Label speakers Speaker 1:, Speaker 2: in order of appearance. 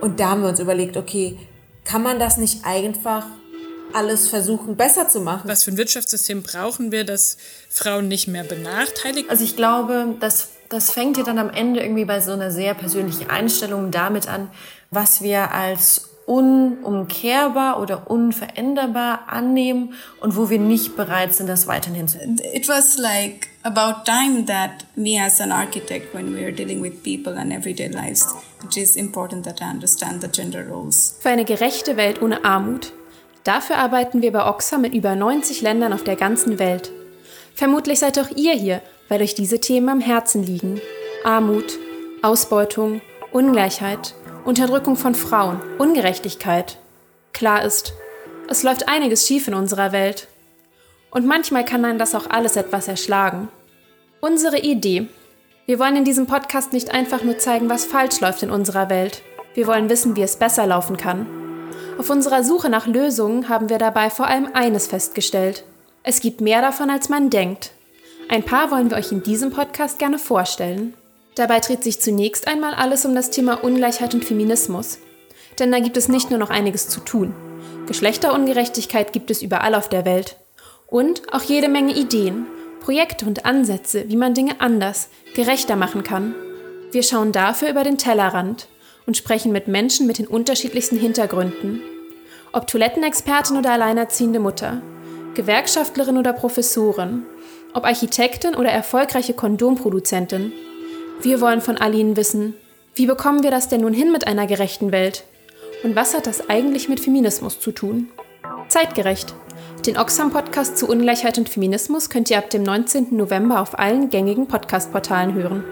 Speaker 1: Und da haben wir uns überlegt, okay, kann man das nicht einfach alles versuchen, besser zu machen?
Speaker 2: Was für ein Wirtschaftssystem brauchen wir, dass Frauen nicht mehr benachteiligt?
Speaker 3: Also ich glaube, das, das fängt ja dann am Ende irgendwie bei so einer sehr persönlichen Einstellung damit an, was wir als unumkehrbar oder unveränderbar annehmen und wo wir nicht bereit sind, das weiterhin hinzunehmen.
Speaker 4: It was like about time that me as an architect, when we are dealing with people and everyday lives, it is important that I understand the gender roles.
Speaker 5: Für eine gerechte Welt ohne Armut. Dafür arbeiten wir bei Oxfam in über 90 Ländern auf der ganzen Welt. Vermutlich seid auch ihr hier, weil euch diese Themen am Herzen liegen. Armut, Ausbeutung, Ungleichheit, Unterdrückung von Frauen, Ungerechtigkeit. Klar ist, es läuft einiges schief in unserer Welt. Und manchmal kann einen das auch alles etwas erschlagen. Unsere Idee. Wir wollen in diesem Podcast nicht einfach nur zeigen, was falsch läuft in unserer Welt. Wir wollen wissen, wie es besser laufen kann. Auf unserer Suche nach Lösungen haben wir dabei vor allem eines festgestellt. Es gibt mehr davon, als man denkt. Ein paar wollen wir euch in diesem Podcast gerne vorstellen. Dabei dreht sich zunächst einmal alles um das Thema Ungleichheit und Feminismus. Denn da gibt es nicht nur noch einiges zu tun. Geschlechterungerechtigkeit gibt es überall auf der Welt. Und auch jede Menge Ideen, Projekte und Ansätze, wie man Dinge anders, gerechter machen kann. Wir schauen dafür über den Tellerrand und sprechen mit Menschen mit den unterschiedlichsten Hintergründen. Ob Toilettenexpertin oder alleinerziehende Mutter, Gewerkschaftlerin oder Professorin, ob Architektin oder erfolgreiche Kondomproduzentin. Wir wollen von Aline wissen, wie bekommen wir das denn nun hin mit einer gerechten Welt? Und was hat das eigentlich mit Feminismus zu tun? Zeitgerecht. Den Oxfam-Podcast zu Ungleichheit und Feminismus könnt ihr ab dem 19. November auf allen gängigen Podcast-Portalen hören.